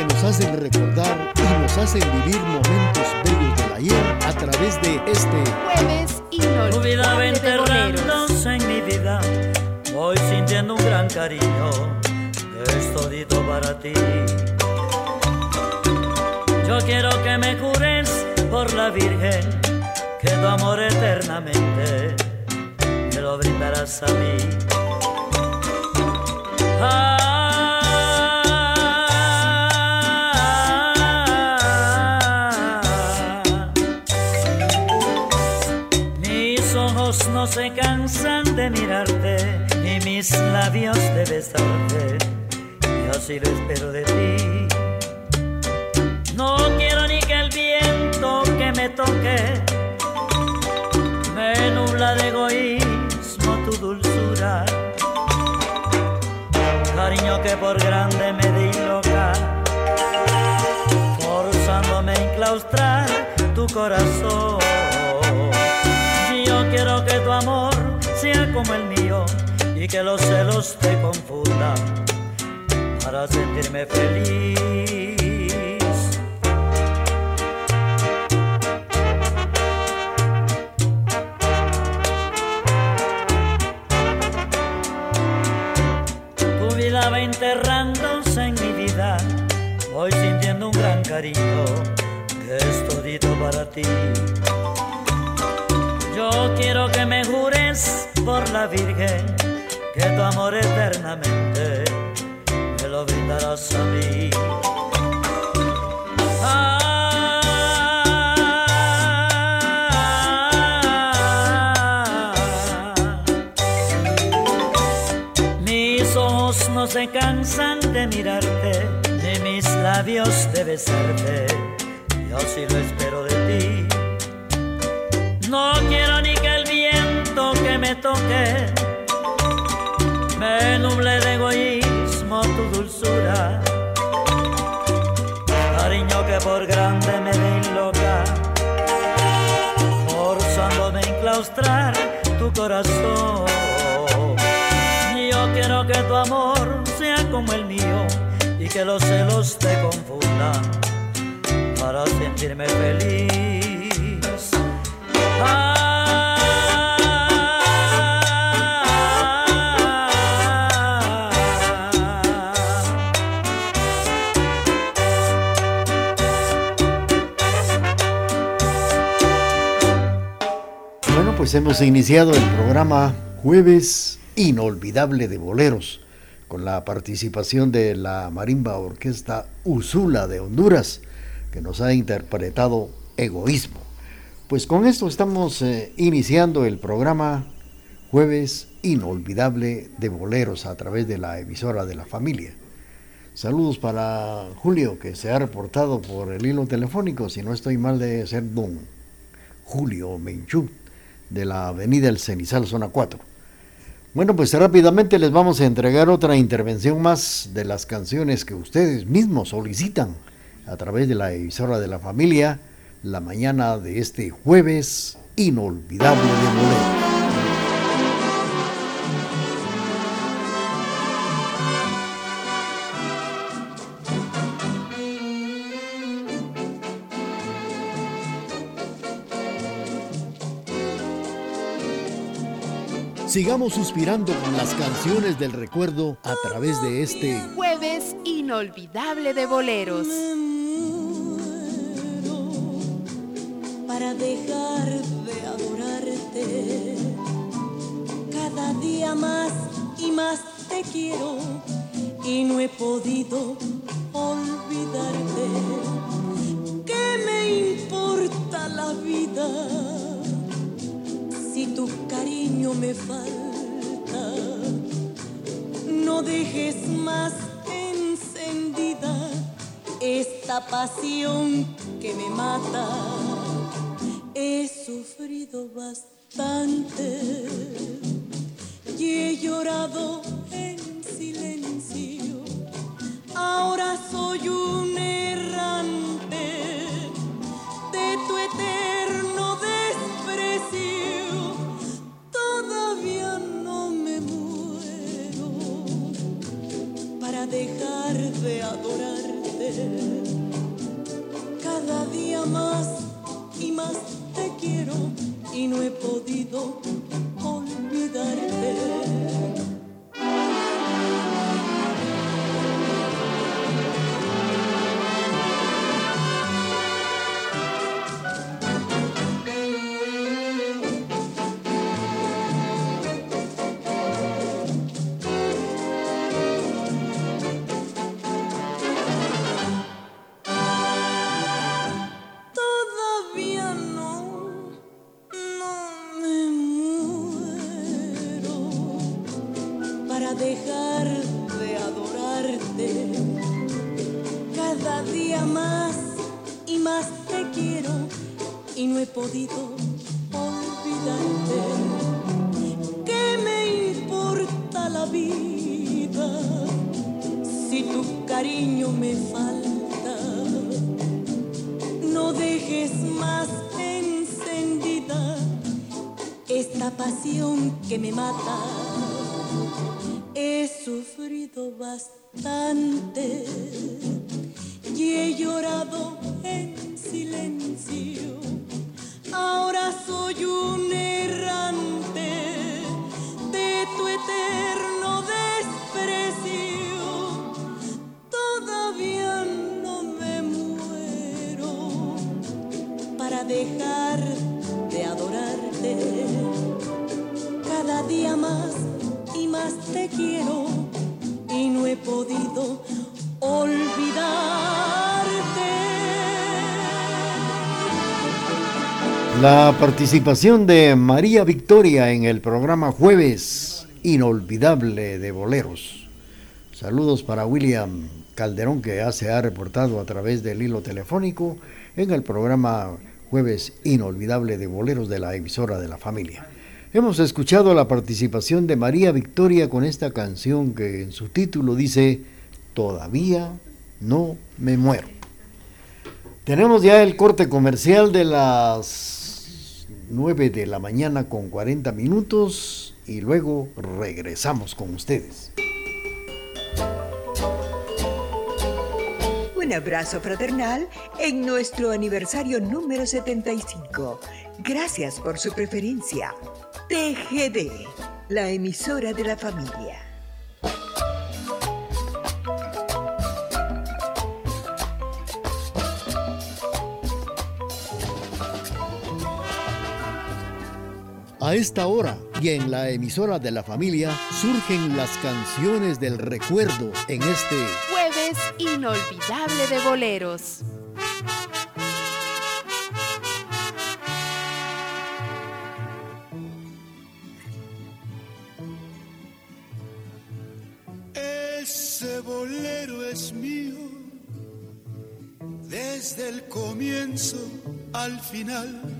Que nos hacen recordar y nos hacen vivir momentos bellos del ayer a través de este jueves inolvidable. Tu vida enterrándose en mi vida. Voy sintiendo un gran cariño. Es todito para ti. Yo quiero que me cures por la Virgen, que tu amor eternamente me lo brindarás a mí. Ah, se cansan de mirarte y mis labios de besarte. Yo así lo espero de ti. No quiero ni que el viento que me toque me nubla de egoísmo tu dulzura. Cariño que por grande me di loca, forzándome a enclaustrar tu corazón quiero que tu amor sea como el mío y que los celos te confundan para sentirme feliz. Tu vida va enterrándose en mi vida, voy sintiendo un gran cariño que es todito para ti. Quiero que me jures por la Virgen que tu amor eternamente me lo brindarás a mí. mis ojos no se cansan de mirarte, ni mis labios de besarte. Yo sí lo espero de ti. No quiero me toque me nuble de egoísmo tu dulzura. Cariño que por grande me dé loca, forzándome a enclaustrar tu corazón. Yo quiero que tu amor sea como el mío y que los celos te confundan para sentirme feliz. Bueno, pues hemos iniciado el programa Jueves Inolvidable de Boleros con la participación de la Marimba Orquesta Usula de Honduras, que nos ha interpretado Egoísmo. Pues con esto estamos eh, iniciando el programa Jueves Inolvidable de Boleros a través de la emisora de la familia. Saludos para Julio, que se ha reportado por el hilo telefónico, si no estoy mal de ser don Julio Menchú, de la avenida El Cenizal, zona 4. Bueno, pues rápidamente les vamos a entregar otra intervención más de las canciones que ustedes mismos solicitan a través de la emisora de la familia la mañana de este jueves inolvidable de Bolero. Sigamos suspirando con las canciones del recuerdo a través de este jueves inolvidable de boleros. para dejar de adorarte. Cada día más y más te quiero y no he podido olvidarte. ¿Qué me importa la vida tu cariño me falta? No dejes más encendida esta pasión que me mata. He sufrido bastante y he llorado en silencio. Ahora soy un errante de tu eterno dejar de adorarte. Cada día más y más te quiero y no he podido olvidarte. Participación de María Victoria en el programa Jueves Inolvidable de Boleros. Saludos para William Calderón que ya se ha reportado a través del hilo telefónico en el programa Jueves Inolvidable de Boleros de la emisora de la familia. Hemos escuchado la participación de María Victoria con esta canción que en su título dice Todavía no me muero. Tenemos ya el corte comercial de las 9 de la mañana con 40 minutos y luego regresamos con ustedes. Un abrazo fraternal en nuestro aniversario número 75. Gracias por su preferencia. TGD, la emisora de la familia. A esta hora y en la emisora de la familia surgen las canciones del recuerdo en este jueves inolvidable de boleros. bolero es mío, desde el comienzo al final.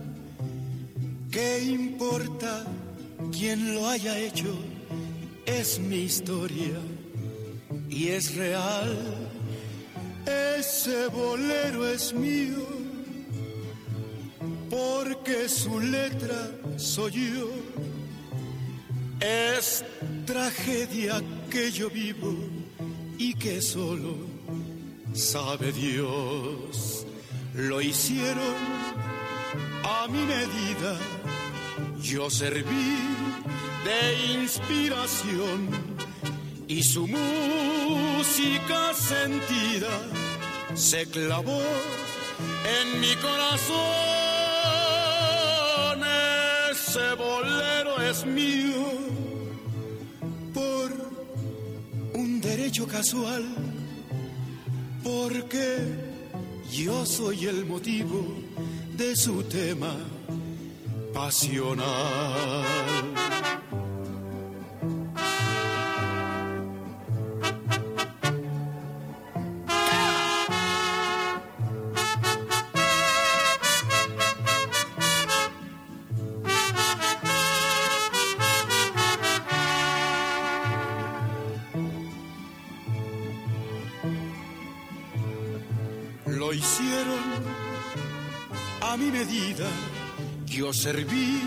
¿Qué importa quién lo haya hecho? Es mi historia y es real. Ese bolero es mío, porque su letra soy yo. Es tragedia que yo vivo y que solo sabe Dios. Lo hicieron a mi medida, yo serví de inspiración y su música sentida se clavó en mi corazón. Ese bolero es mío derecho casual, porque yo soy el motivo de su tema pasional. Serví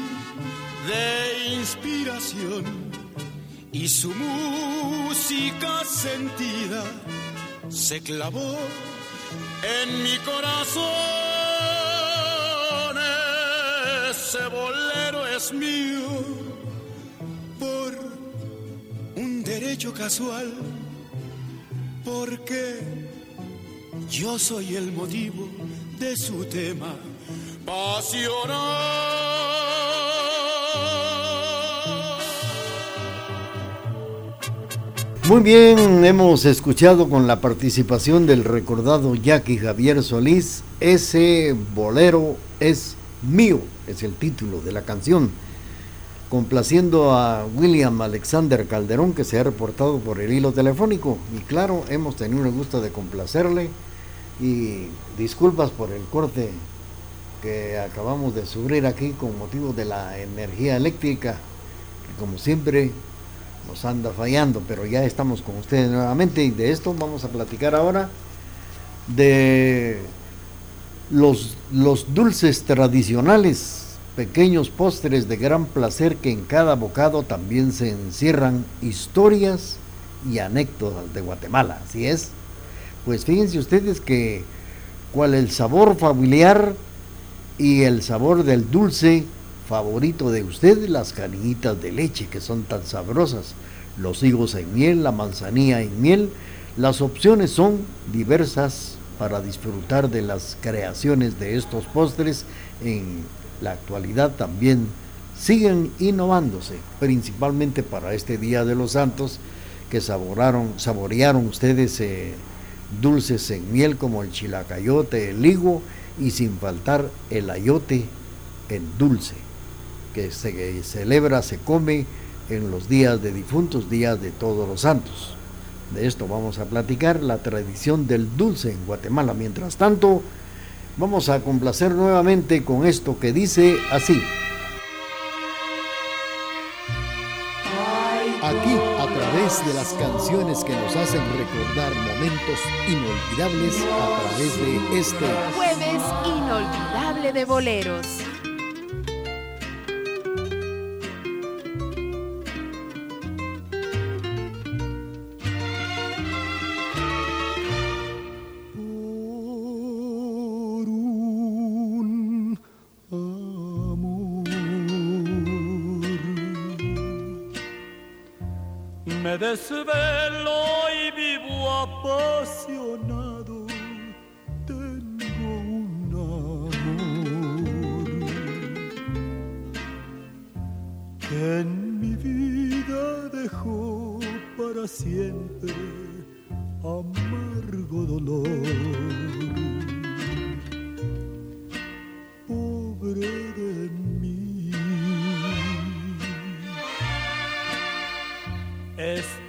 de inspiración y su música sentida se clavó en mi corazón. Ese bolero es mío por un derecho casual, porque yo soy el motivo de su tema Muy bien, hemos escuchado con la participación del recordado Jackie Javier Solís, ese bolero es mío, es el título de la canción, complaciendo a William Alexander Calderón que se ha reportado por el hilo telefónico. Y claro, hemos tenido el gusto de complacerle. Y disculpas por el corte que acabamos de sufrir aquí con motivo de la energía eléctrica, como siempre nos anda fallando, pero ya estamos con ustedes nuevamente y de esto vamos a platicar ahora de los, los dulces tradicionales, pequeños postres de gran placer que en cada bocado también se encierran historias y anécdotas de Guatemala, así es. Pues fíjense ustedes que cual el sabor familiar y el sabor del dulce favorito de usted, las canillitas de leche que son tan sabrosas, los higos en miel, la manzanilla en miel. Las opciones son diversas para disfrutar de las creaciones de estos postres. En la actualidad también siguen innovándose, principalmente para este Día de los Santos, que saboraron, saborearon ustedes eh, dulces en miel como el chilacayote, el higo y sin faltar el ayote en dulce, que se celebra, se come en los días de difuntos, días de todos los santos. De esto vamos a platicar, la tradición del dulce en Guatemala. Mientras tanto, vamos a complacer nuevamente con esto que dice así. Aquí, a través de las canciones que nos hacen recordar momentos inolvidables, a través de este jueves inolvidable de boleros. Desvelo y vivo apasionado. Tengo un amor que en mi vida dejó para siempre amargo dolor.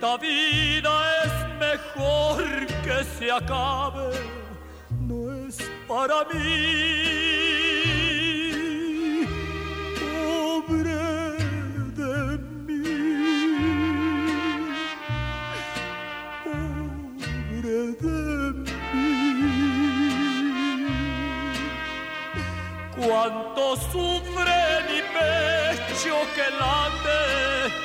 Esta vida es mejor que se acabe, no es para mí. Pobre de mí, pobre de mí. Cuánto sufre mi pecho que late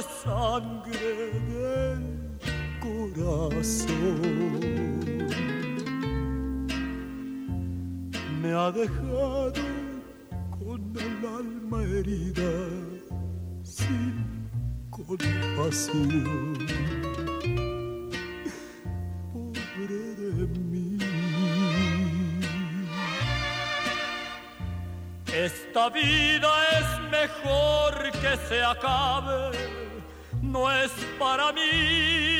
de sangre del corazón. Me ha dejado con el alma herida sin compasión. Pobre de mí. Esta vida es mejor que se acabe, no es para mí.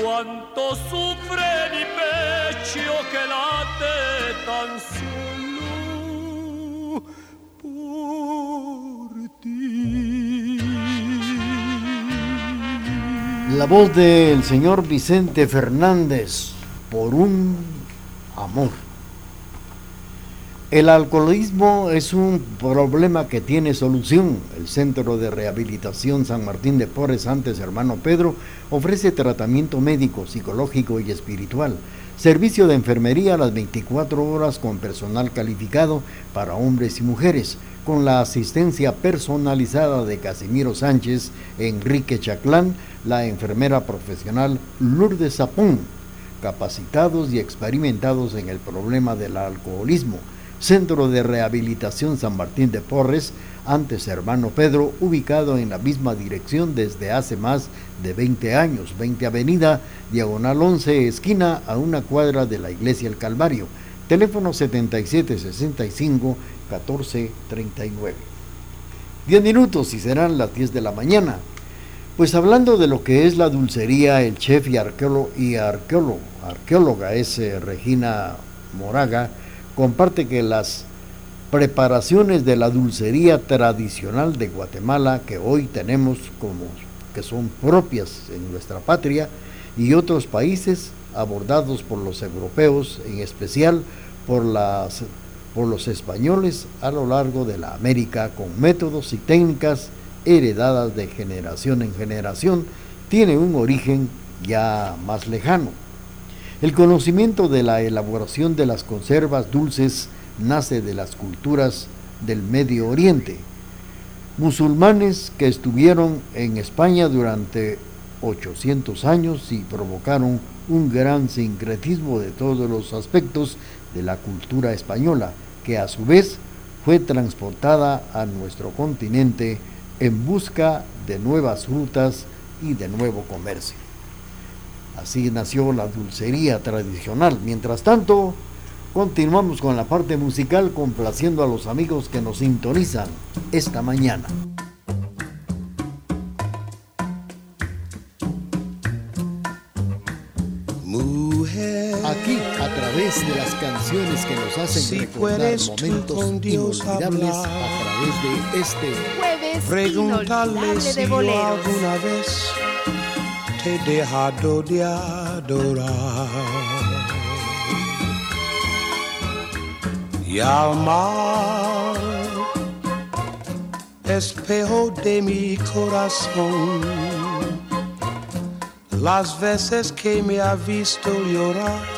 Cuánto sufre mi pecho que late tan La voz del señor Vicente Fernández por un amor. El alcoholismo es un problema que tiene solución. El Centro de Rehabilitación San Martín de Porres, antes hermano Pedro, ofrece tratamiento médico, psicológico y espiritual. Servicio de enfermería a las 24 horas con personal calificado para hombres y mujeres, con la asistencia personalizada de Casimiro Sánchez, Enrique Chaclán, la enfermera profesional Lourdes Zapón, capacitados y experimentados en el problema del alcoholismo Centro de Rehabilitación San Martín de Porres, antes hermano Pedro, ubicado en la misma dirección desde hace más de 20 años, 20 Avenida, diagonal 11, esquina a una cuadra de la Iglesia El Calvario. Teléfono 7765 1439. 10 minutos y serán las 10 de la mañana. Pues hablando de lo que es la dulcería, el chef y arqueólogo, y arqueólogo arqueóloga es eh, Regina Moraga, comparte que las preparaciones de la dulcería tradicional de Guatemala que hoy tenemos como que son propias en nuestra patria y otros países abordados por los europeos, en especial por, las, por los españoles a lo largo de la América con métodos y técnicas heredadas de generación en generación, tiene un origen ya más lejano. El conocimiento de la elaboración de las conservas dulces nace de las culturas del Medio Oriente. Musulmanes que estuvieron en España durante 800 años y provocaron un gran sincretismo de todos los aspectos de la cultura española, que a su vez fue transportada a nuestro continente en busca de nuevas rutas y de nuevo comercio. Así nació la dulcería tradicional. Mientras tanto, continuamos con la parte musical complaciendo a los amigos que nos sintonizan esta mañana. Través de las canciones que nos hacen recordar momentos inolvidables a través de este jueves inolvidable de boleros. he dejado de adorar. Y amar, espejo de mi corazón. Las veces que me ha visto llorar,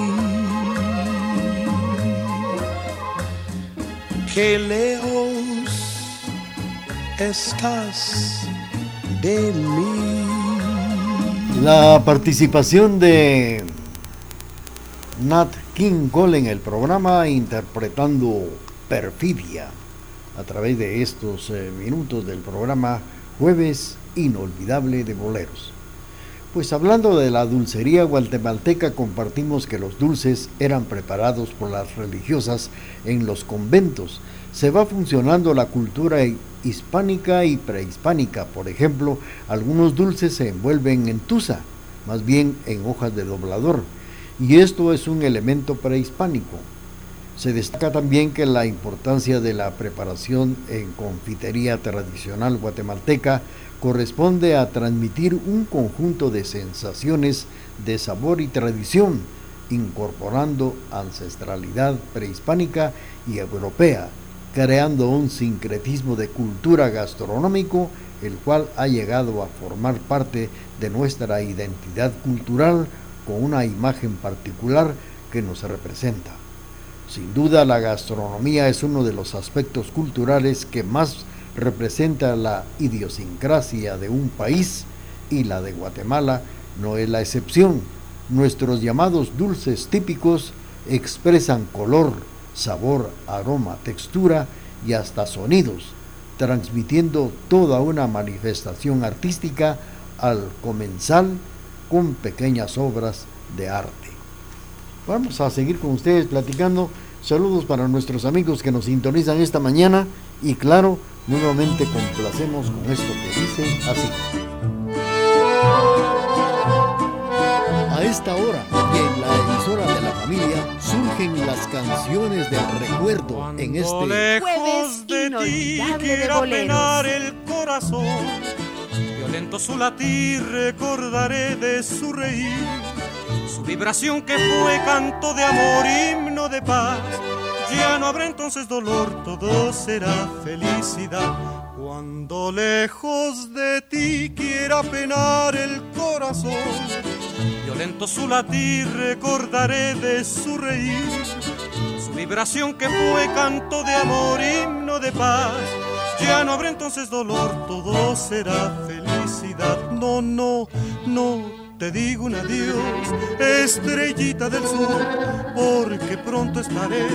Qué lejos estás de mí. La participación de Nat King Cole en el programa interpretando Perfidia a través de estos eh, minutos del programa Jueves Inolvidable de Boleros. Pues hablando de la dulcería guatemalteca, compartimos que los dulces eran preparados por las religiosas en los conventos. Se va funcionando la cultura hispánica y prehispánica. Por ejemplo, algunos dulces se envuelven en tusa, más bien en hojas de doblador, y esto es un elemento prehispánico. Se destaca también que la importancia de la preparación en confitería tradicional guatemalteca corresponde a transmitir un conjunto de sensaciones de sabor y tradición, incorporando ancestralidad prehispánica y europea, creando un sincretismo de cultura gastronómico, el cual ha llegado a formar parte de nuestra identidad cultural con una imagen particular que nos representa. Sin duda la gastronomía es uno de los aspectos culturales que más representa la idiosincrasia de un país y la de Guatemala no es la excepción. Nuestros llamados dulces típicos expresan color, sabor, aroma, textura y hasta sonidos, transmitiendo toda una manifestación artística al comenzar con pequeñas obras de arte. Vamos a seguir con ustedes platicando. Saludos para nuestros amigos que nos sintonizan esta mañana y claro, Nuevamente complacemos con esto que dice así. A esta hora y en la emisora de la familia surgen las canciones del recuerdo en este jueves de ti quiera penar el corazón. Violento su latir recordaré de su reír, su vibración que fue canto de amor, himno de paz ya no habrá entonces dolor, todo será felicidad. Cuando lejos de ti quiera penar el corazón, violento su latir recordaré de su reír, su vibración que fue canto de amor, himno de paz. Ya no habrá entonces dolor, todo será felicidad. No, no, no te digo un adiós, estrellita del sur, porque pronto estaré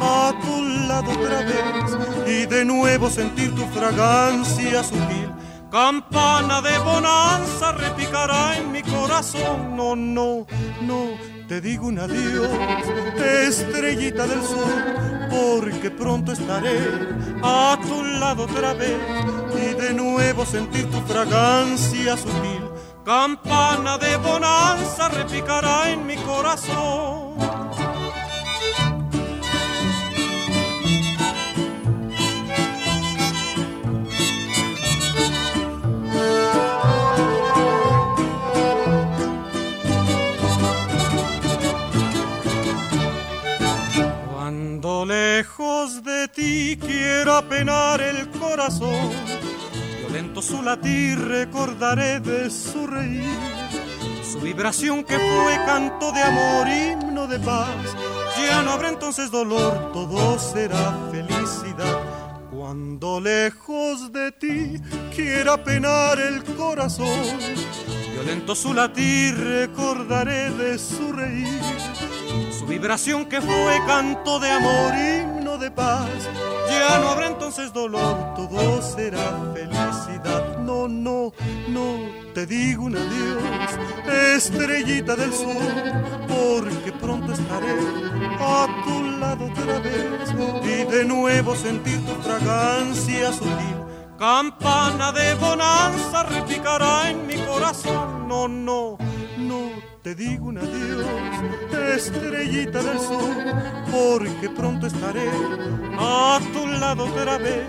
a tu lado otra vez y de nuevo sentir tu fragancia sutil. Campana de bonanza repicará en mi corazón. No, no, no, te digo un adiós, estrellita del sur, porque pronto estaré a tu lado otra vez y de nuevo sentir tu fragancia sutil campana de bonanza repicará en mi corazón. Lejos de ti quiera penar el corazón, Lento su latir recordaré de su reír, su vibración que fue canto de amor, himno de paz. Ya no habrá entonces dolor, todo será felicidad. Cuando lejos de ti quiera penar el corazón, violento su latir recordaré de su reír, su vibración que fue canto de amor, himno paz ya no habrá entonces dolor, todo será felicidad. No, no, no, te digo un adiós, estrellita del sur, porque pronto estaré a tu lado otra vez y de nuevo sentir tu fragancia sutil. Campana de bonanza repicará en mi corazón. No, no, no te digo un adiós, estrellita del sol, porque pronto estaré a tu lado otra vez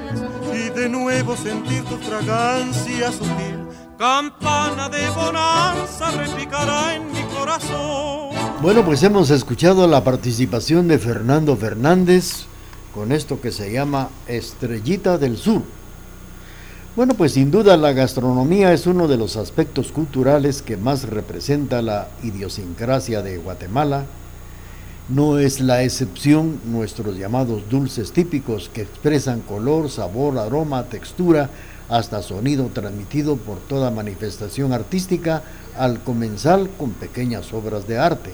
y de nuevo sentir tu fragancia sutil. Campana de bonanza repicará en mi corazón. Bueno, pues hemos escuchado la participación de Fernando Fernández con esto que se llama Estrellita del Sur. Bueno, pues sin duda la gastronomía es uno de los aspectos culturales que más representa la idiosincrasia de Guatemala. No es la excepción nuestros llamados dulces típicos que expresan color, sabor, aroma, textura, hasta sonido transmitido por toda manifestación artística al comenzar con pequeñas obras de arte.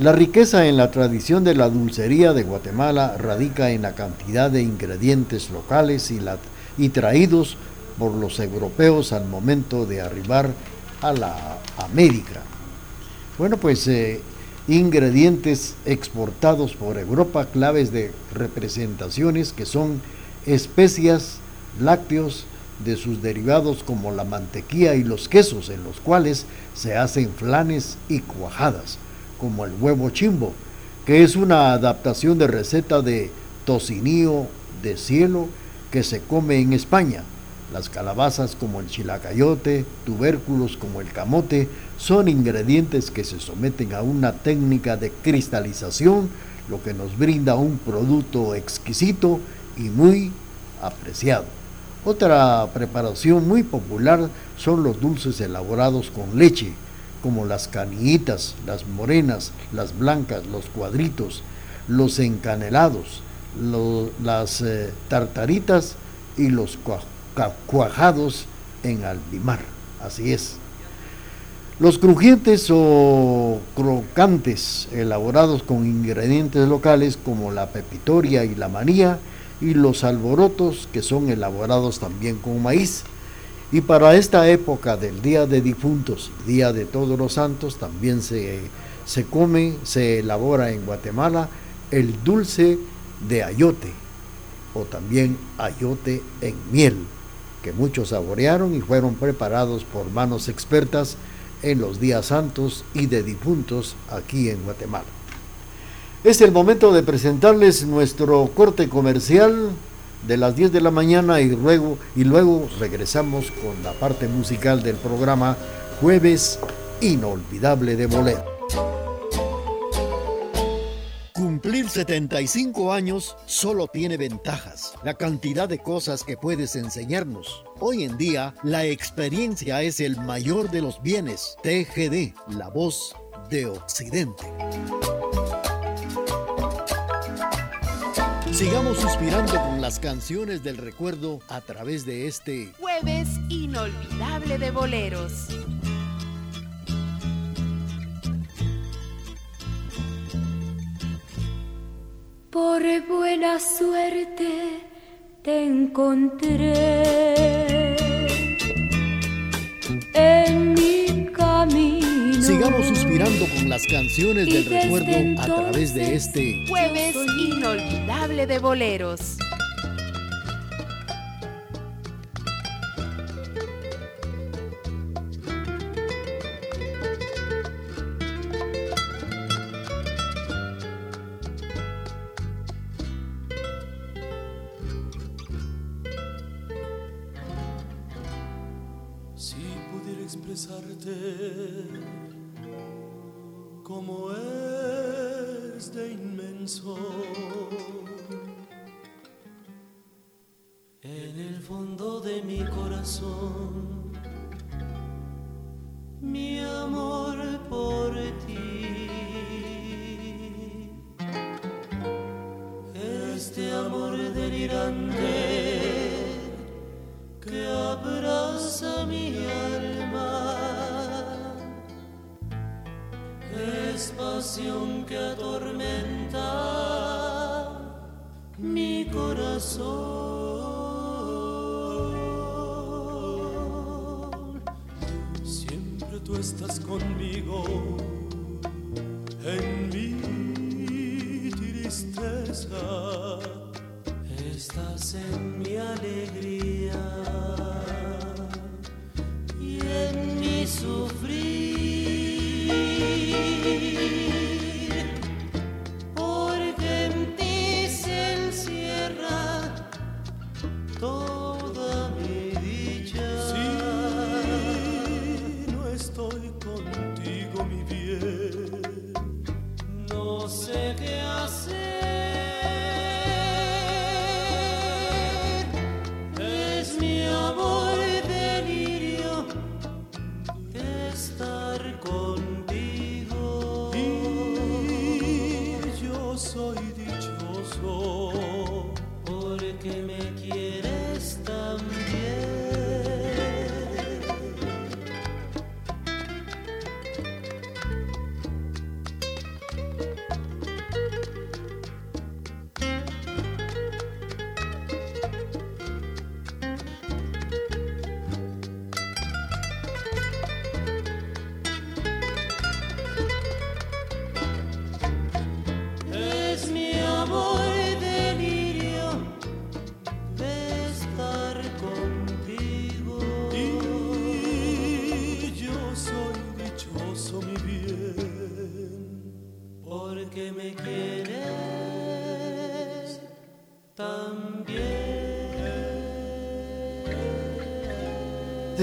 La riqueza en la tradición de la dulcería de Guatemala radica en la cantidad de ingredientes locales y traídos por los europeos al momento de arribar a la América. Bueno, pues eh, ingredientes exportados por Europa, claves de representaciones que son especias, lácteos, de sus derivados como la mantequilla y los quesos, en los cuales se hacen flanes y cuajadas, como el huevo chimbo, que es una adaptación de receta de tocinillo de cielo que se come en España las calabazas como el chilacayote, tubérculos como el camote, son ingredientes que se someten a una técnica de cristalización, lo que nos brinda un producto exquisito y muy apreciado. Otra preparación muy popular son los dulces elaborados con leche, como las canillitas, las morenas, las blancas, los cuadritos, los encanelados, las eh, tartaritas y los cuajados en albimar. Así es. Los crujientes o crocantes elaborados con ingredientes locales como la pepitoria y la manía y los alborotos que son elaborados también con maíz. Y para esta época del Día de Difuntos, Día de Todos los Santos, también se, se come, se elabora en Guatemala el dulce de ayote o también ayote en miel que muchos saborearon y fueron preparados por manos expertas en los días santos y de difuntos aquí en Guatemala. Es el momento de presentarles nuestro corte comercial de las 10 de la mañana y luego, y luego regresamos con la parte musical del programa Jueves Inolvidable de Bolero. Cumplir 75 años solo tiene ventajas, la cantidad de cosas que puedes enseñarnos. Hoy en día, la experiencia es el mayor de los bienes. TGD, la voz de Occidente. Sigamos suspirando con las canciones del recuerdo a través de este jueves inolvidable de boleros. Por buena suerte te encontré en mi camino. Sigamos suspirando con las canciones del recuerdo a través de este jueves inolvidable de boleros. Mi amor.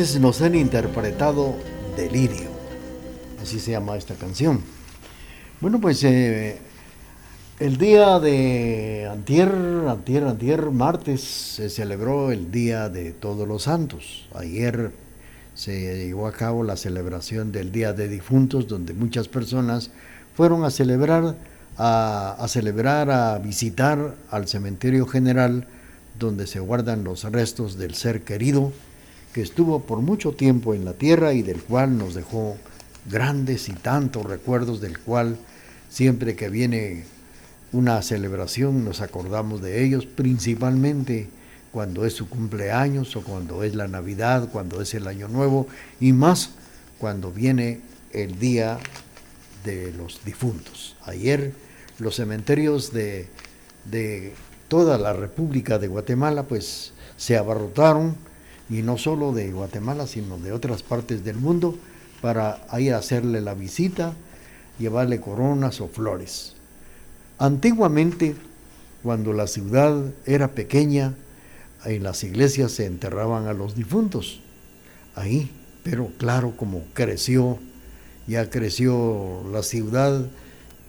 Nos han interpretado Delirio, así se llama esta canción. Bueno, pues eh, el día de antier, antier, antier, martes, se celebró el Día de Todos los Santos. Ayer se llevó a cabo la celebración del Día de Difuntos, donde muchas personas fueron a celebrar, a, celebrar, a visitar al cementerio general, donde se guardan los restos del ser querido que estuvo por mucho tiempo en la tierra y del cual nos dejó grandes y tantos recuerdos, del cual siempre que viene una celebración, nos acordamos de ellos, principalmente cuando es su cumpleaños o cuando es la Navidad, cuando es el Año Nuevo y más cuando viene el Día de los Difuntos. Ayer los cementerios de, de toda la República de Guatemala pues se abarrotaron y no solo de Guatemala sino de otras partes del mundo para ir a hacerle la visita, llevarle coronas o flores. Antiguamente, cuando la ciudad era pequeña, en las iglesias se enterraban a los difuntos. Ahí, pero claro, como creció, ya creció la ciudad,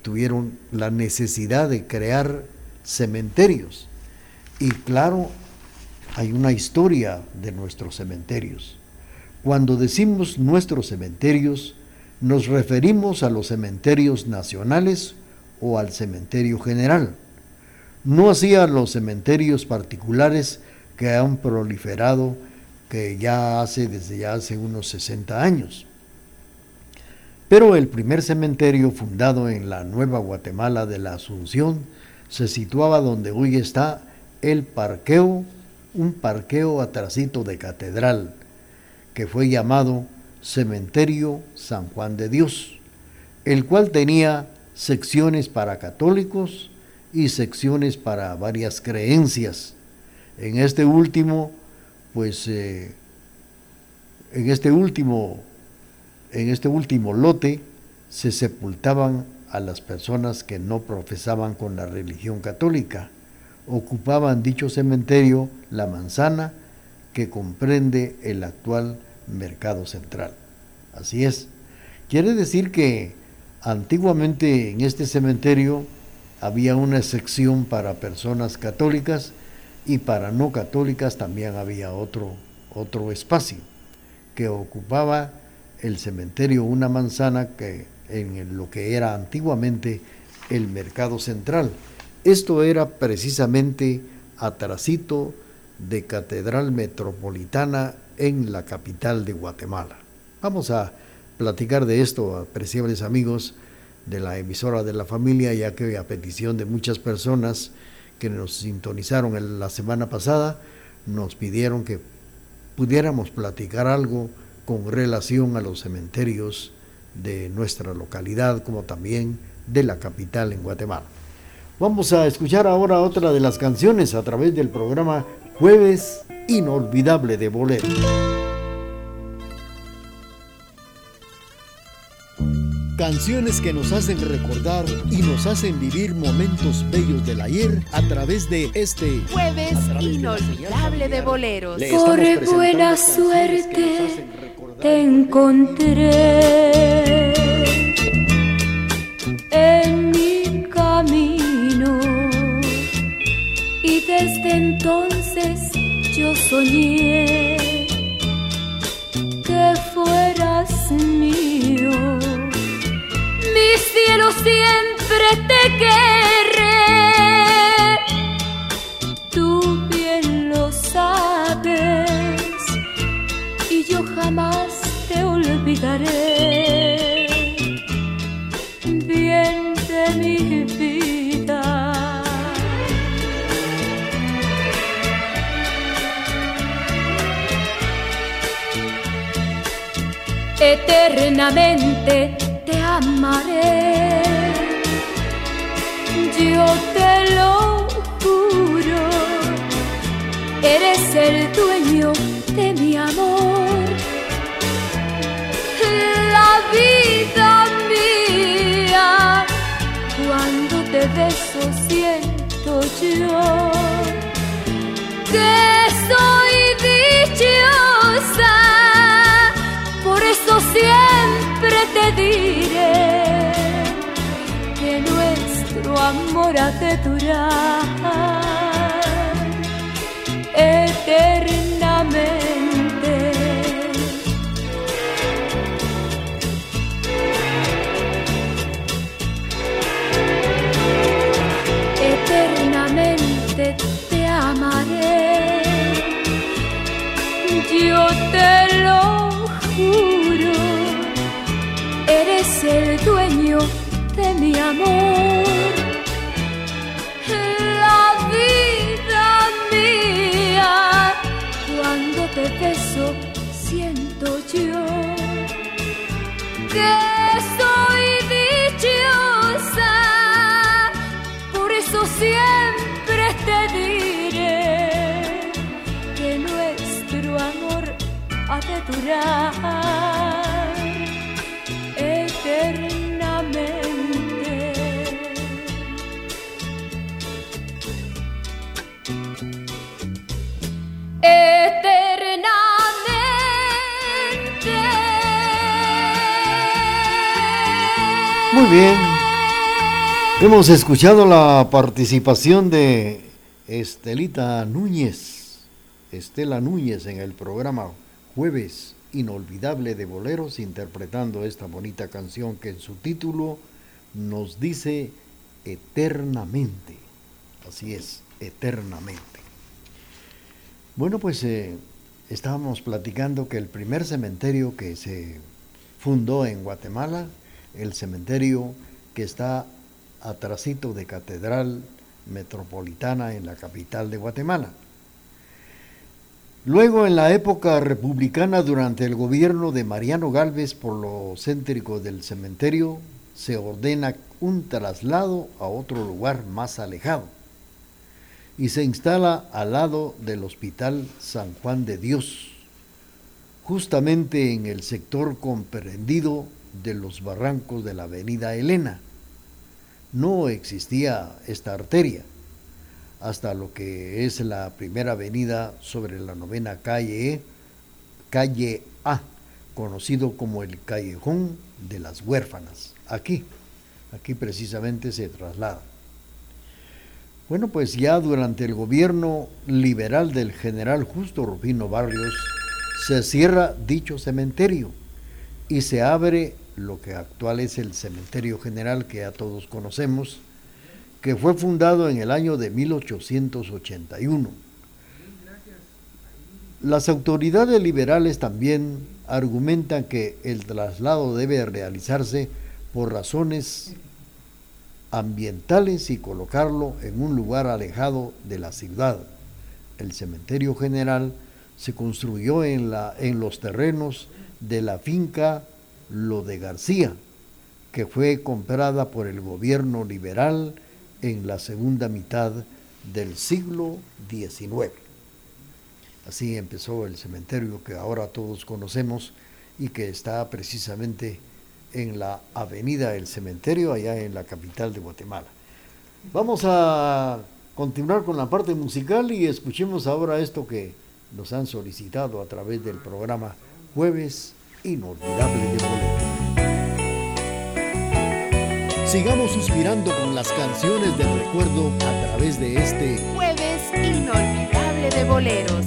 tuvieron la necesidad de crear cementerios. Y claro, hay una historia de nuestros cementerios. Cuando decimos nuestros cementerios, nos referimos a los cementerios nacionales o al cementerio general, no así a los cementerios particulares que han proliferado que ya hace desde ya hace unos 60 años. Pero el primer cementerio fundado en la Nueva Guatemala de la Asunción se situaba donde hoy está el parqueo, un parqueo atrasito de catedral, que fue llamado Cementerio San Juan de Dios, el cual tenía secciones para católicos y secciones para varias creencias. En este último, pues, eh, en este último, en este último lote se sepultaban a las personas que no profesaban con la religión católica. Ocupaban dicho cementerio la manzana que comprende el actual mercado central. Así es. Quiere decir que Antiguamente en este cementerio había una sección para personas católicas y para no católicas también había otro, otro espacio que ocupaba el cementerio una manzana que en lo que era antiguamente el mercado central. Esto era precisamente atrasito de Catedral Metropolitana en la capital de Guatemala. Vamos a platicar de esto, apreciables amigos de la emisora de la familia, ya que a petición de muchas personas que nos sintonizaron la semana pasada, nos pidieron que pudiéramos platicar algo con relación a los cementerios de nuestra localidad, como también de la capital en Guatemala. Vamos a escuchar ahora otra de las canciones a través del programa Jueves Inolvidable de Bolero. Canciones que nos hacen recordar y nos hacen vivir momentos bellos del ayer a través de este jueves inolvidable de boleros. Por buena suerte te encontré soñé que fueras mío mi cielo siempre te querré. Tú bien lo sabes y yo jamás te olvidaré. eternamente te amaré. Yo te lo juro, eres el dueño de mi amor. La vida mía, cuando te beso siento yo. Diré que nuestro amor ha de durar el dueño de mi amor. Hemos escuchado la participación de Estelita Núñez, Estela Núñez en el programa jueves inolvidable de boleros interpretando esta bonita canción que en su título nos dice eternamente. Así es, eternamente. Bueno, pues eh, estábamos platicando que el primer cementerio que se fundó en Guatemala, el cementerio que está atrasito de Catedral Metropolitana en la capital de Guatemala. Luego, en la época republicana, durante el gobierno de Mariano Galvez por lo céntrico del cementerio, se ordena un traslado a otro lugar más alejado y se instala al lado del Hospital San Juan de Dios, justamente en el sector comprendido de los barrancos de la avenida Elena. No existía esta arteria hasta lo que es la primera avenida sobre la novena calle, calle A, conocido como el Callejón de las Huérfanas. Aquí, aquí precisamente se traslada. Bueno, pues ya durante el gobierno liberal del general Justo Rufino Barrios, se cierra dicho cementerio y se abre lo que actual es el cementerio general que ya todos conocemos, que fue fundado en el año de 1881. Las autoridades liberales también argumentan que el traslado debe realizarse por razones ambientales y colocarlo en un lugar alejado de la ciudad. El cementerio general se construyó en, la, en los terrenos de la finca de García, que fue comprada por el gobierno liberal en la segunda mitad del siglo XIX. Así empezó el cementerio que ahora todos conocemos y que está precisamente en la avenida del cementerio, allá en la capital de Guatemala. Vamos a continuar con la parte musical y escuchemos ahora esto que nos han solicitado a través del programa Jueves Inolvidable de Boleros. Sigamos suspirando con las canciones del recuerdo a través de este jueves inolvidable de boleros.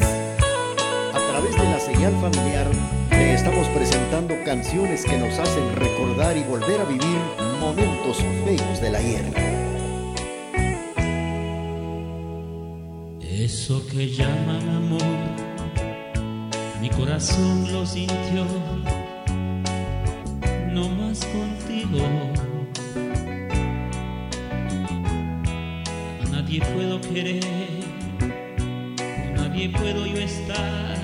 A través de la señal familiar le estamos presentando canciones que nos hacen recordar y volver a vivir momentos feos del ayer. Eso que llaman amor, mi corazón lo sintió, no más contigo. Nadie puedo querer, nadie puedo yo estar,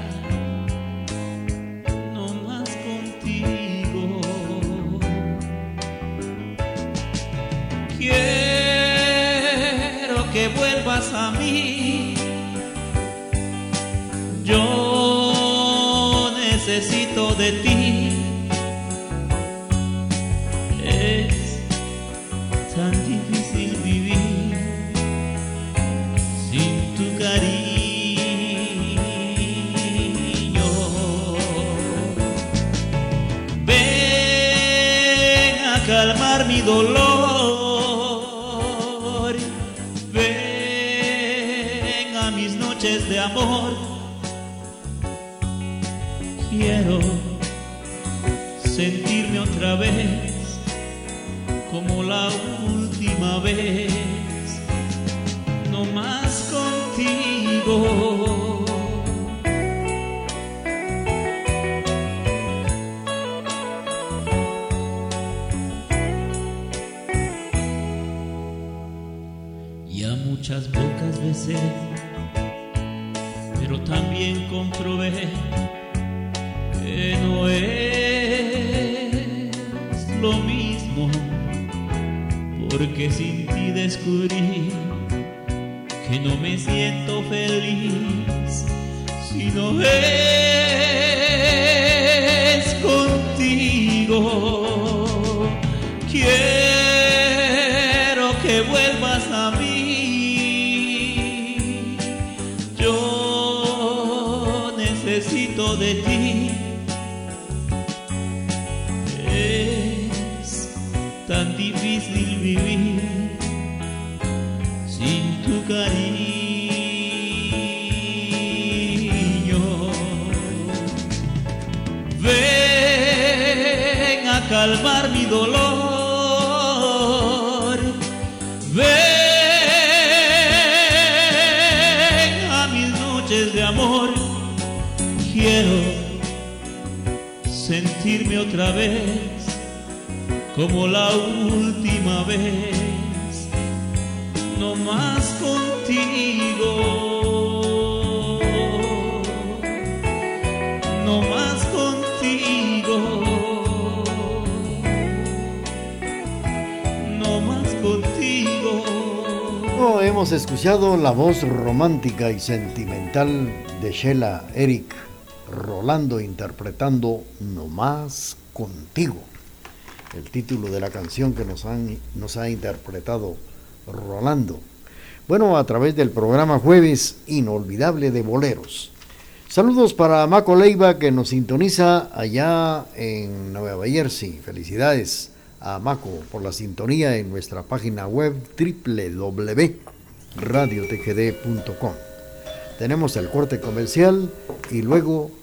de ti. Es tan difícil vivir sin tu cariño. Ven a calmar mi dolor. Otra vez como la última vez, no más contigo, no más contigo, no más contigo. Hemos escuchado la voz romántica y sentimental de Sheila Eric Rolando interpretando No más contigo. El título de la canción que nos, han, nos ha interpretado Rolando. Bueno, a través del programa Jueves Inolvidable de Boleros. Saludos para Maco Leiva que nos sintoniza allá en Nueva Jersey. Felicidades a Maco por la sintonía en nuestra página web www.radiotgd.com. Tenemos el corte comercial y luego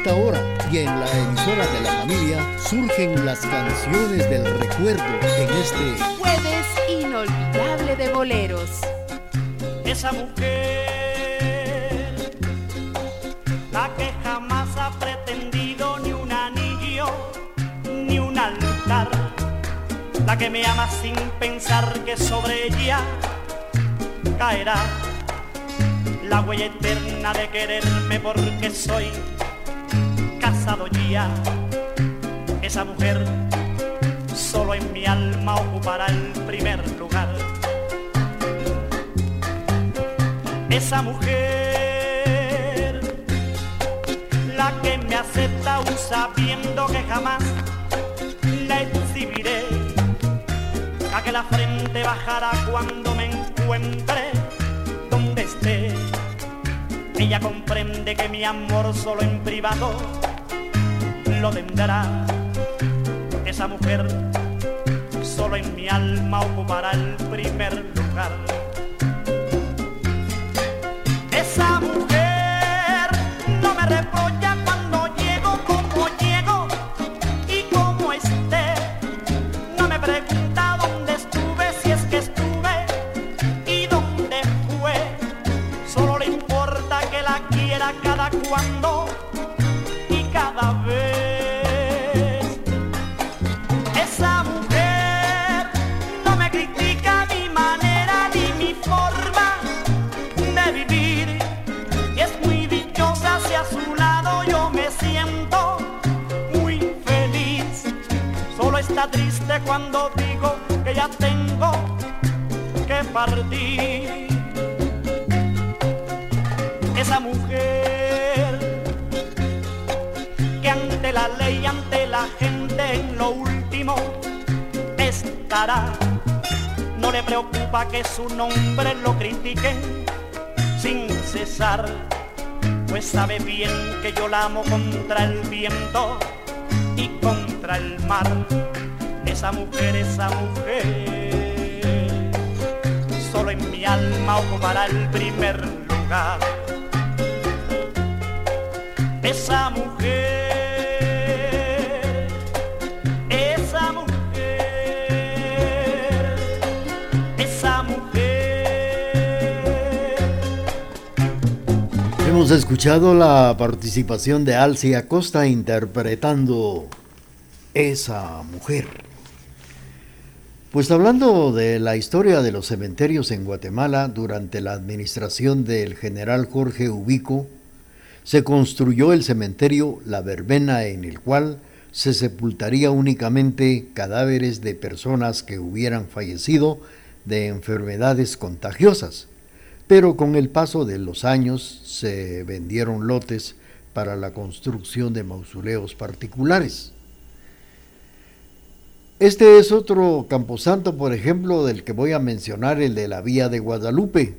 Esta hora y en la emisora de la familia surgen las canciones del recuerdo en este jueves inolvidable de boleros. Esa mujer, la que jamás ha pretendido ni un anillo ni un altar, la que me ama sin pensar que sobre ella caerá la huella eterna de quererme porque soy esa mujer solo en mi alma ocupará el primer lugar. Esa mujer, la que me acepta aún sabiendo que jamás la exhibiré, a que la frente bajará cuando me encuentre donde esté. Ella comprende que mi amor solo en privado lo tendrá. Esa mujer solo en mi alma ocupará el primer lugar. Esa mujer triste cuando digo que ya tengo que partir. Esa mujer que ante la ley, ante la gente en lo último estará. No le preocupa que su nombre lo critiquen sin cesar, pues sabe bien que yo la amo contra el viento y contra el mar. Esa mujer, esa mujer, solo en mi alma ocupará el primer lugar. Esa mujer, esa mujer, esa mujer. Hemos escuchado la participación de Alcia Acosta interpretando esa mujer. Pues hablando de la historia de los cementerios en Guatemala durante la administración del general Jorge Ubico, se construyó el cementerio La Verbena en el cual se sepultaría únicamente cadáveres de personas que hubieran fallecido de enfermedades contagiosas, pero con el paso de los años se vendieron lotes para la construcción de mausoleos particulares. Este es otro camposanto, por ejemplo, del que voy a mencionar, el de la Vía de Guadalupe.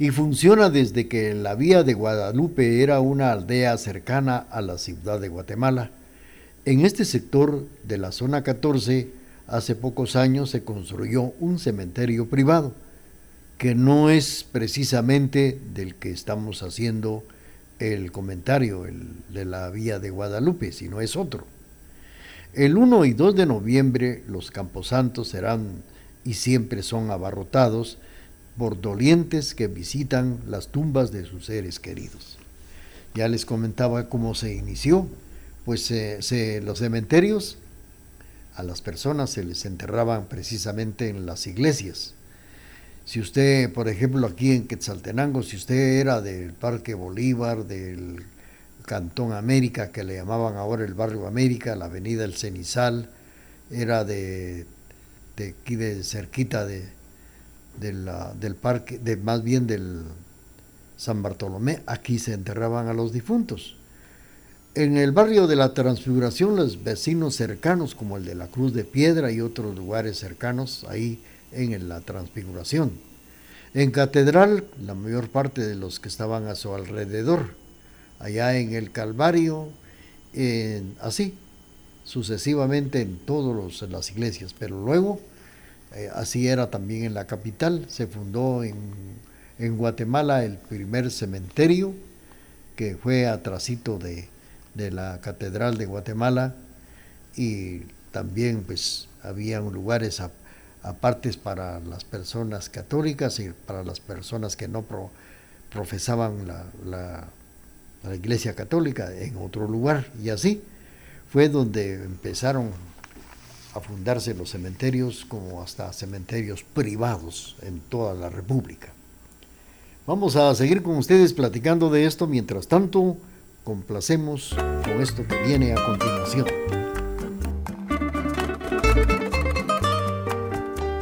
Y funciona desde que la Vía de Guadalupe era una aldea cercana a la ciudad de Guatemala. En este sector de la zona 14, hace pocos años se construyó un cementerio privado, que no es precisamente del que estamos haciendo el comentario, el de la Vía de Guadalupe, sino es otro. El 1 y 2 de noviembre los camposantos serán y siempre son abarrotados por dolientes que visitan las tumbas de sus seres queridos. Ya les comentaba cómo se inició, pues eh, los cementerios a las personas se les enterraban precisamente en las iglesias. Si usted, por ejemplo, aquí en Quetzaltenango, si usted era del Parque Bolívar, del Cantón América, que le llamaban ahora el Barrio América, la Avenida El Cenizal, era de, de aquí de cerquita de, del parque, de, más bien del San Bartolomé, aquí se enterraban a los difuntos. En el barrio de la Transfiguración, los vecinos cercanos, como el de la Cruz de Piedra y otros lugares cercanos, ahí en la Transfiguración. En Catedral, la mayor parte de los que estaban a su alrededor allá en el Calvario, así, sucesivamente en todas las iglesias, pero luego eh, así era también en la capital, se fundó en, en, Guatemala el primer cementerio que fue atrasito de, de la Catedral de Guatemala. Y también pues había lugares apartes para las personas católicas y para las personas que no profesaban la la Iglesia Católica en otro lugar y así fue donde empezaron a fundarse los cementerios como hasta cementerios privados en toda la República. Vamos a seguir con ustedes platicando de esto, mientras tanto complacemos con esto que viene a continuación.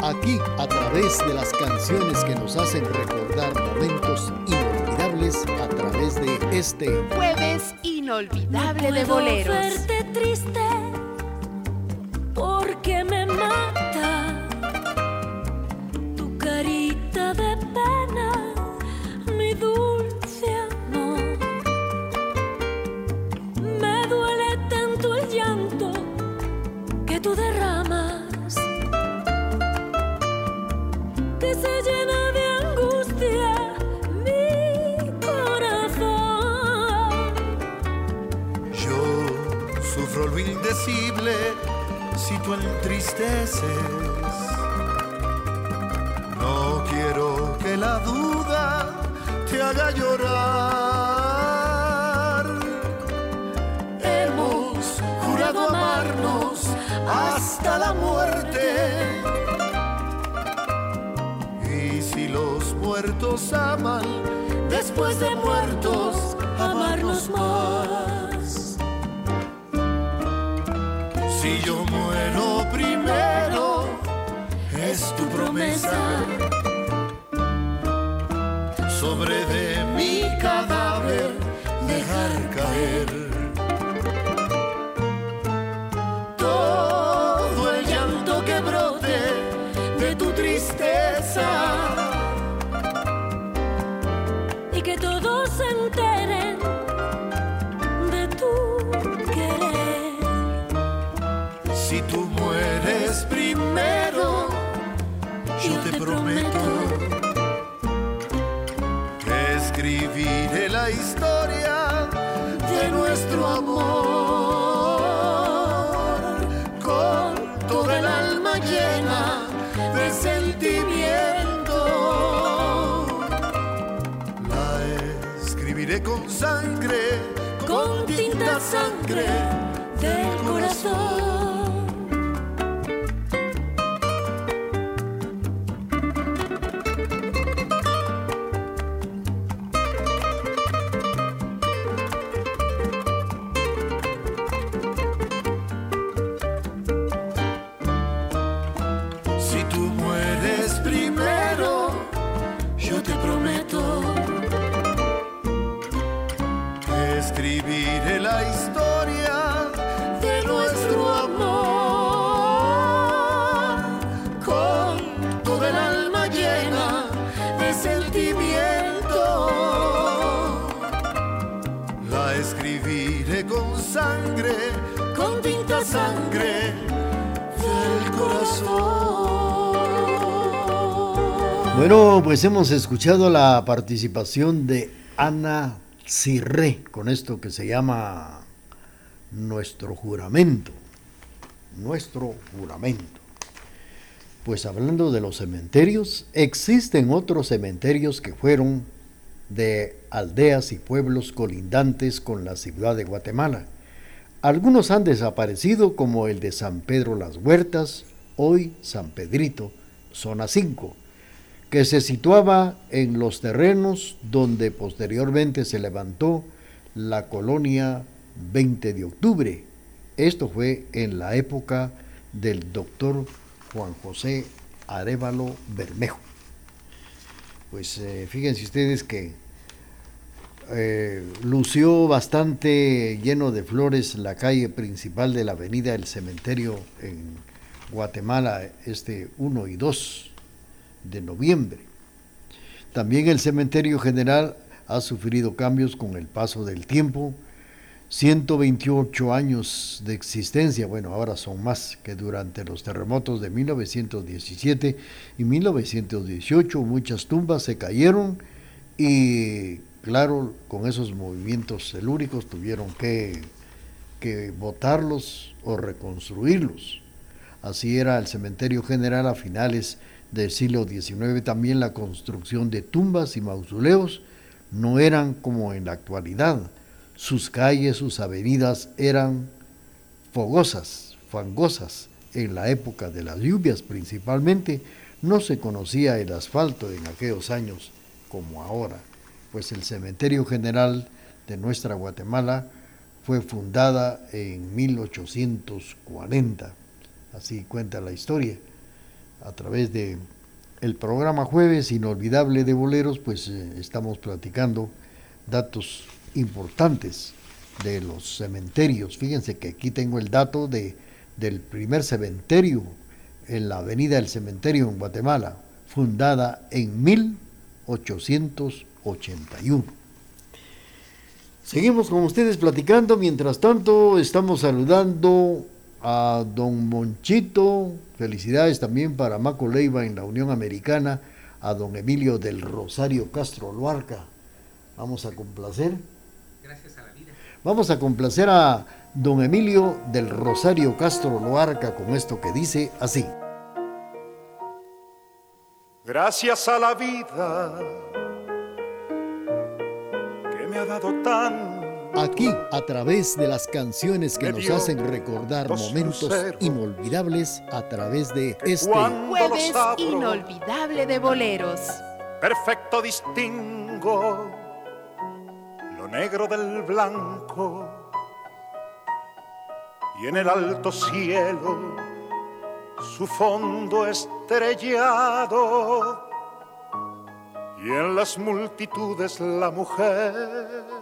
Aquí, a través de las canciones que nos hacen recordar momentos a través de este jueves inolvidable de boleros. verte triste después de muertos, escribiré la historia de nuestro amor. Con toda el alma llena de sentimiento. La escribiré con sangre, con tinta sangre Bueno, pues hemos escuchado la participación de Ana Cirré con esto que se llama Nuestro juramento. Nuestro juramento. Pues hablando de los cementerios, existen otros cementerios que fueron de aldeas y pueblos colindantes con la ciudad de Guatemala. Algunos han desaparecido como el de San Pedro Las Huertas, hoy San Pedrito, zona 5, que se situaba en los terrenos donde posteriormente se levantó la colonia 20 de octubre. Esto fue en la época del doctor Juan José Arevalo Bermejo. Pues eh, fíjense ustedes que eh, lució bastante lleno de flores la calle principal de la avenida del cementerio en Guatemala, este 1 y 2 de noviembre. También el cementerio general ha sufrido cambios con el paso del tiempo. 128 años de existencia, bueno, ahora son más que durante los terremotos de 1917 y 1918. Muchas tumbas se cayeron y, claro, con esos movimientos telúricos tuvieron que, que botarlos o reconstruirlos. Así era el cementerio general a finales del siglo XIX. También la construcción de tumbas y mausoleos no eran como en la actualidad. Sus calles, sus avenidas eran fogosas, fangosas. En la época de las lluvias principalmente no se conocía el asfalto en aquellos años como ahora, pues el cementerio general de nuestra Guatemala fue fundada en 1840 así cuenta la historia. A través de el programa Jueves Inolvidable de Boleros, pues eh, estamos platicando datos importantes de los cementerios. Fíjense que aquí tengo el dato de, del primer cementerio en la Avenida del Cementerio en Guatemala, fundada en 1881. Seguimos con ustedes platicando, mientras tanto estamos saludando a don Monchito, felicidades también para Maco Leiva en la Unión Americana, a don Emilio del Rosario Castro Luarca. Vamos a complacer. Gracias a la vida. Vamos a complacer a don Emilio del Rosario Castro Loarca con esto que dice así. Gracias a la vida que me ha dado tan Aquí, a través de las canciones que nos hacen recordar momentos inolvidables a través de este Jueves inolvidable de boleros. perfecto distingo lo negro del blanco. Y en el alto cielo su fondo estrellado. Y en las multitudes la mujer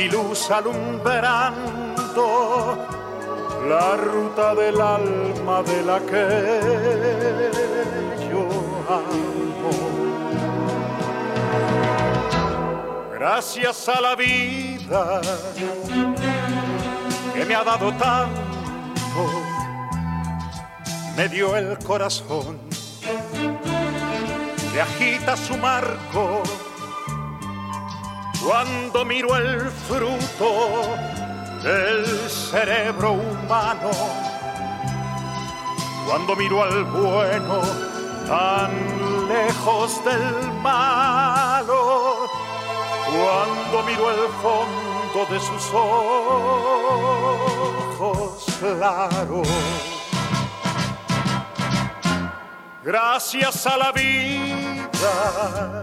y luz alumbrando la ruta del alma de la que yo amo. Gracias a la vida que me ha dado tanto, me dio el corazón que agita su marco cuando miro el fruto del cerebro humano, cuando miro al bueno tan lejos del malo, cuando miro el fondo de sus ojos claros. Gracias a la vida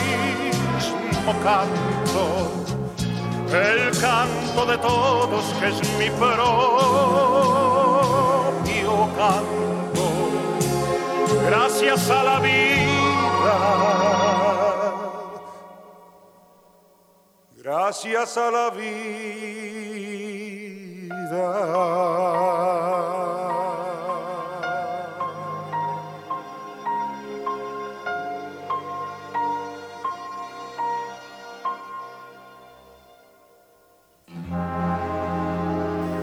canto el canto de todos que es mi propio canto. Gracias a la vida. Gracias a la vida.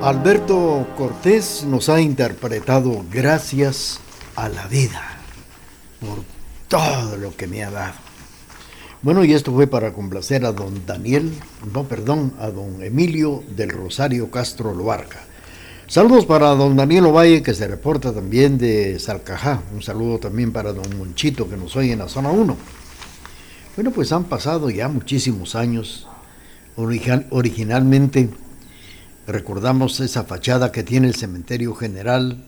Alberto Cortés nos ha interpretado Gracias a la vida por todo lo que me ha dado. Bueno, y esto fue para complacer a don Daniel, no, perdón, a don Emilio del Rosario Castro Loarca. Saludos para don Daniel Ovalle, que se reporta también de Salcajá. Un saludo también para don Monchito, que nos oye en la zona 1. Bueno, pues han pasado ya muchísimos años. originalmente Recordamos esa fachada que tiene el cementerio general,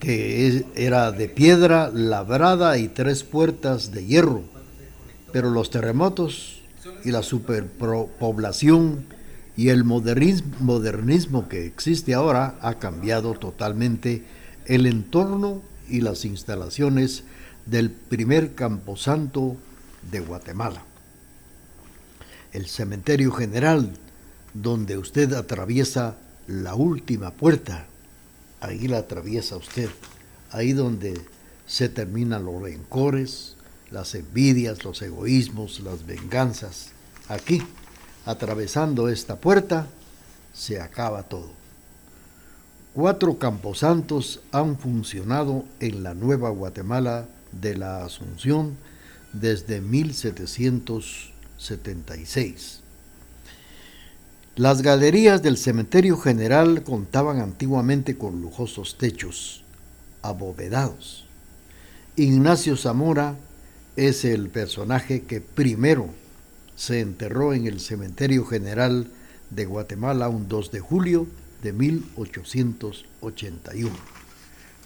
que era de piedra labrada y tres puertas de hierro. Pero los terremotos y la superpoblación y el modernismo, que existe ahora ha cambiado totalmente el entorno y las instalaciones del primer camposanto de Guatemala. El cementerio general donde usted atraviesa la última puerta, ahí la atraviesa usted, ahí donde se terminan los rencores, las envidias, los egoísmos, las venganzas. Aquí, atravesando esta puerta, se acaba todo. Cuatro camposantos han funcionado en la Nueva Guatemala de la Asunción desde 1776. Las galerías del cementerio general contaban antiguamente con lujosos techos, abovedados. Ignacio Zamora es el personaje que primero se enterró en el cementerio general de Guatemala un 2 de julio de 1881.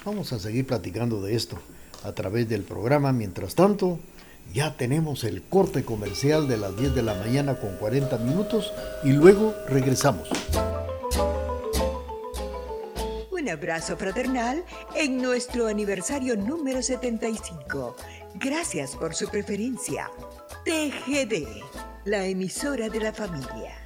Vamos a seguir platicando de esto a través del programa. Mientras tanto, ya tenemos el corte comercial de las 10 de la mañana con 40 minutos y luego regresamos. Un abrazo fraternal en nuestro aniversario número 75. Gracias por su preferencia. TGD, la emisora de la familia.